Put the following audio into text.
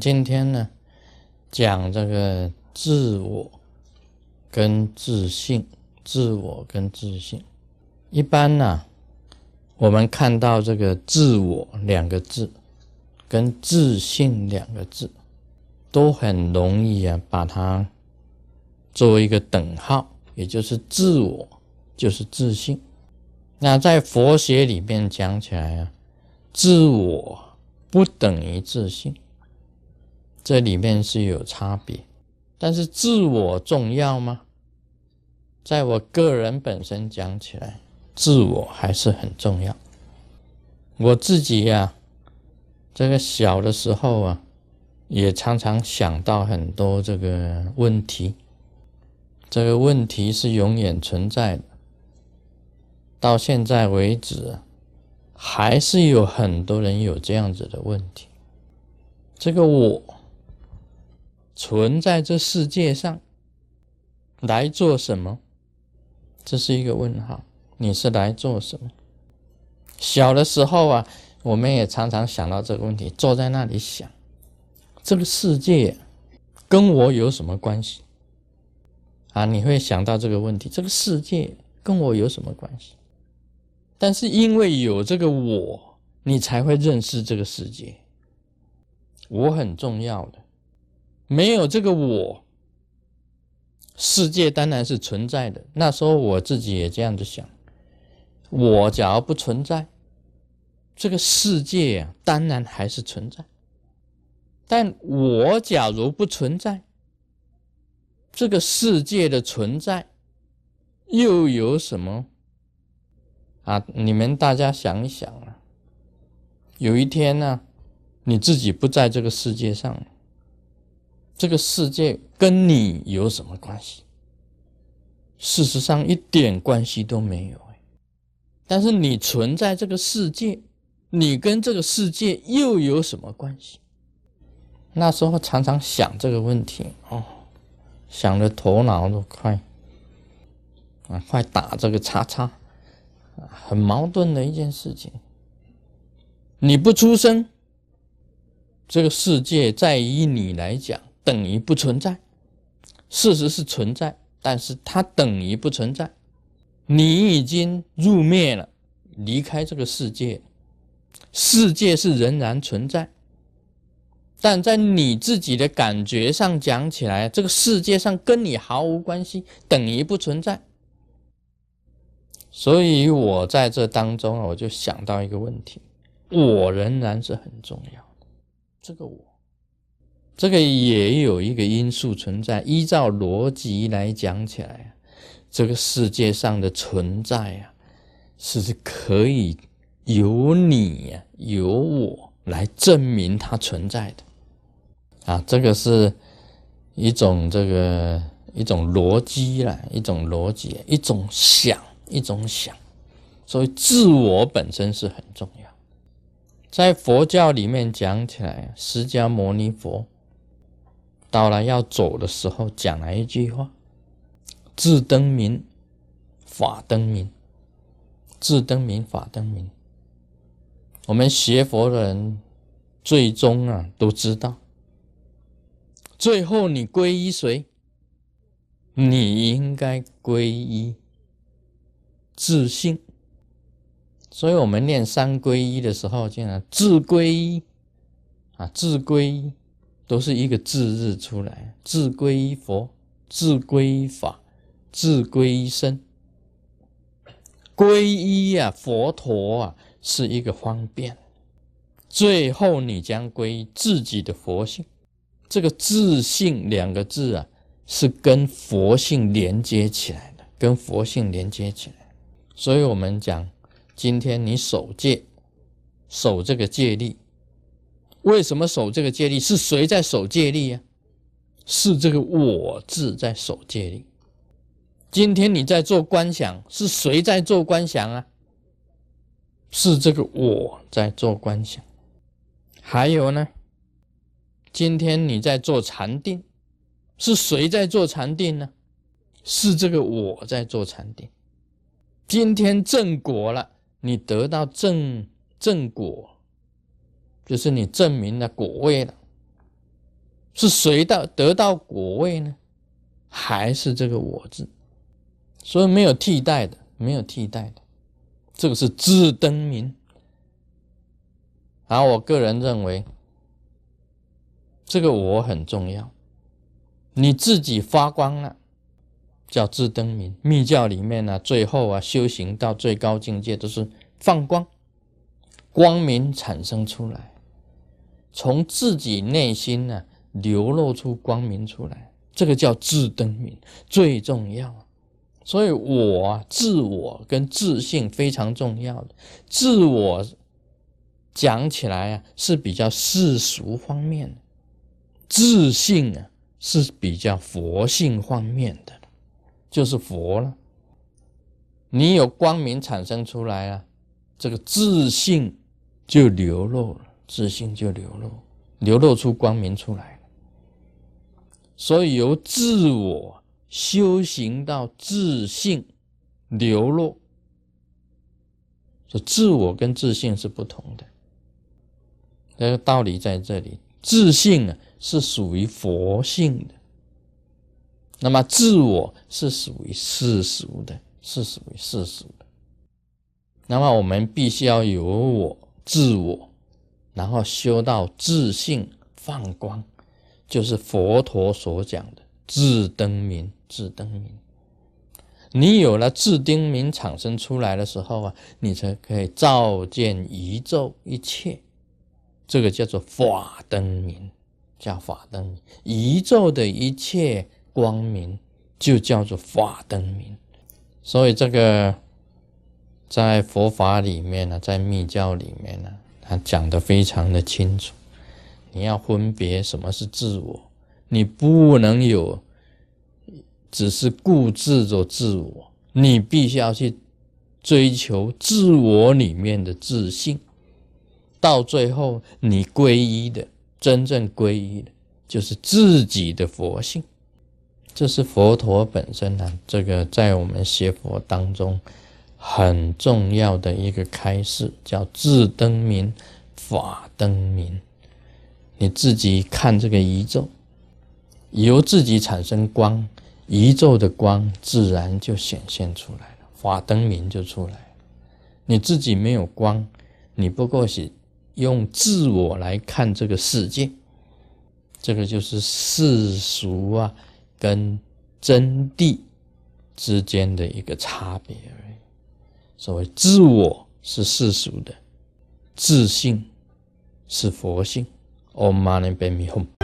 今天呢，讲这个自我跟自信，自我跟自信。一般呢，我们看到这个“自我”两个字，跟“自信”两个字，都很容易啊，把它作为一个等号，也就是自我就是自信。那在佛学里面讲起来啊，自我不等于自信。这里面是有差别，但是自我重要吗？在我个人本身讲起来，自我还是很重要。我自己呀，这个小的时候啊，也常常想到很多这个问题，这个问题是永远存在的，到现在为止，还是有很多人有这样子的问题。这个我。存在这世界上来做什么？这是一个问号。你是来做什么？小的时候啊，我们也常常想到这个问题，坐在那里想：这个世界跟我有什么关系？啊，你会想到这个问题：这个世界跟我有什么关系？但是因为有这个我，你才会认识这个世界。我很重要的。没有这个我，世界当然是存在的。那时候我自己也这样子想：我假如不存在，这个世界啊，当然还是存在。但我假如不存在，这个世界的存在又有什么？啊，你们大家想一想啊，有一天呢，你自己不在这个世界上。这个世界跟你有什么关系？事实上一点关系都没有但是你存在这个世界，你跟这个世界又有什么关系？那时候常常想这个问题哦，想的头脑都快啊，快打这个叉叉，很矛盾的一件事情。你不出生，这个世界在于你来讲。等于不存在，事实是存在，但是它等于不存在。你已经入灭了，离开这个世界，世界是仍然存在，但在你自己的感觉上讲起来，这个世界上跟你毫无关系，等于不存在。所以我在这当中，我就想到一个问题：我仍然是很重要的，这个我。这个也有一个因素存在。依照逻辑来讲起来，这个世界上的存在啊，是可以由你呀、由我来证明它存在的。啊，这个是一种这个一种逻辑啦，一种逻辑，一种想，一种想。所以，自我本身是很重要。在佛教里面讲起来，释迦牟尼佛。到了要走的时候，讲了一句话：“自灯明，法灯明。自灯明，法灯明。”我们学佛的人，最终啊都知道，最后你皈依谁？你应该皈依自信。所以我们念三皈依的时候，竟然自皈依啊，自皈依。都是一个字日出来，自归依佛，自归依法，自归依身。皈依啊，佛陀啊，是一个方便。最后你将归依自己的佛性，这个自信两个字啊，是跟佛性连接起来的，跟佛性连接起来。所以我们讲，今天你守戒，守这个戒律。为什么守这个戒律？是谁在守戒律呀？是这个我字在守戒律。今天你在做观想，是谁在做观想啊？是这个我在做观想。还有呢？今天你在做禅定，是谁在做禅定呢？是这个我在做禅定。今天正果了，你得到正正果。就是你证明了果位了，是谁到得到果位呢？还是这个我字？所以没有替代的，没有替代的，这个是自灯明。然后我个人认为，这个我很重要，你自己发光了，叫自灯明。密教里面呢，最后啊，修行到最高境界都是放光，光明产生出来，从自己内心呢流露出光明出来，这个叫自灯明，最重要。所以，我自我跟自信非常重要的，自我。讲起来啊，是比较世俗方面的；自信啊，是比较佛性方面的，就是佛了。你有光明产生出来啊，这个自信就流露了，自信就流露，流露出光明出来。所以由自我修行到自信流露，这自我跟自信是不同的。这个道理在这里，自信啊是属于佛性的，那么自我是属于世俗的，是属于世俗的。那么我们必须要有我自我，然后修到自信放光，就是佛陀所讲的自灯明，自灯明。你有了自灯明产生出来的时候啊，你才可以照见宇宙一切。这个叫做法灯明，叫法灯明。宇宙的一切光明就叫做法灯明。所以这个在佛法里面呢，在密教里面呢，他讲的非常的清楚。你要分别什么是自我，你不能有只是固执着自我，你必须要去追求自我里面的自信。到最后，你皈依的真正皈依的，就是自己的佛性。这是佛陀本身呢，这个在我们学佛当中很重要的一个开示，叫自灯明，法灯明。你自己看这个宇宙，由自己产生光，宇宙的光自然就显现出来了，法灯明就出来了。你自己没有光，你不过是。用自我来看这个世界，这个就是世俗啊跟真谛之间的一个差别而已。所谓自我是世俗的，自信是佛性。Om Mani Padme Hum。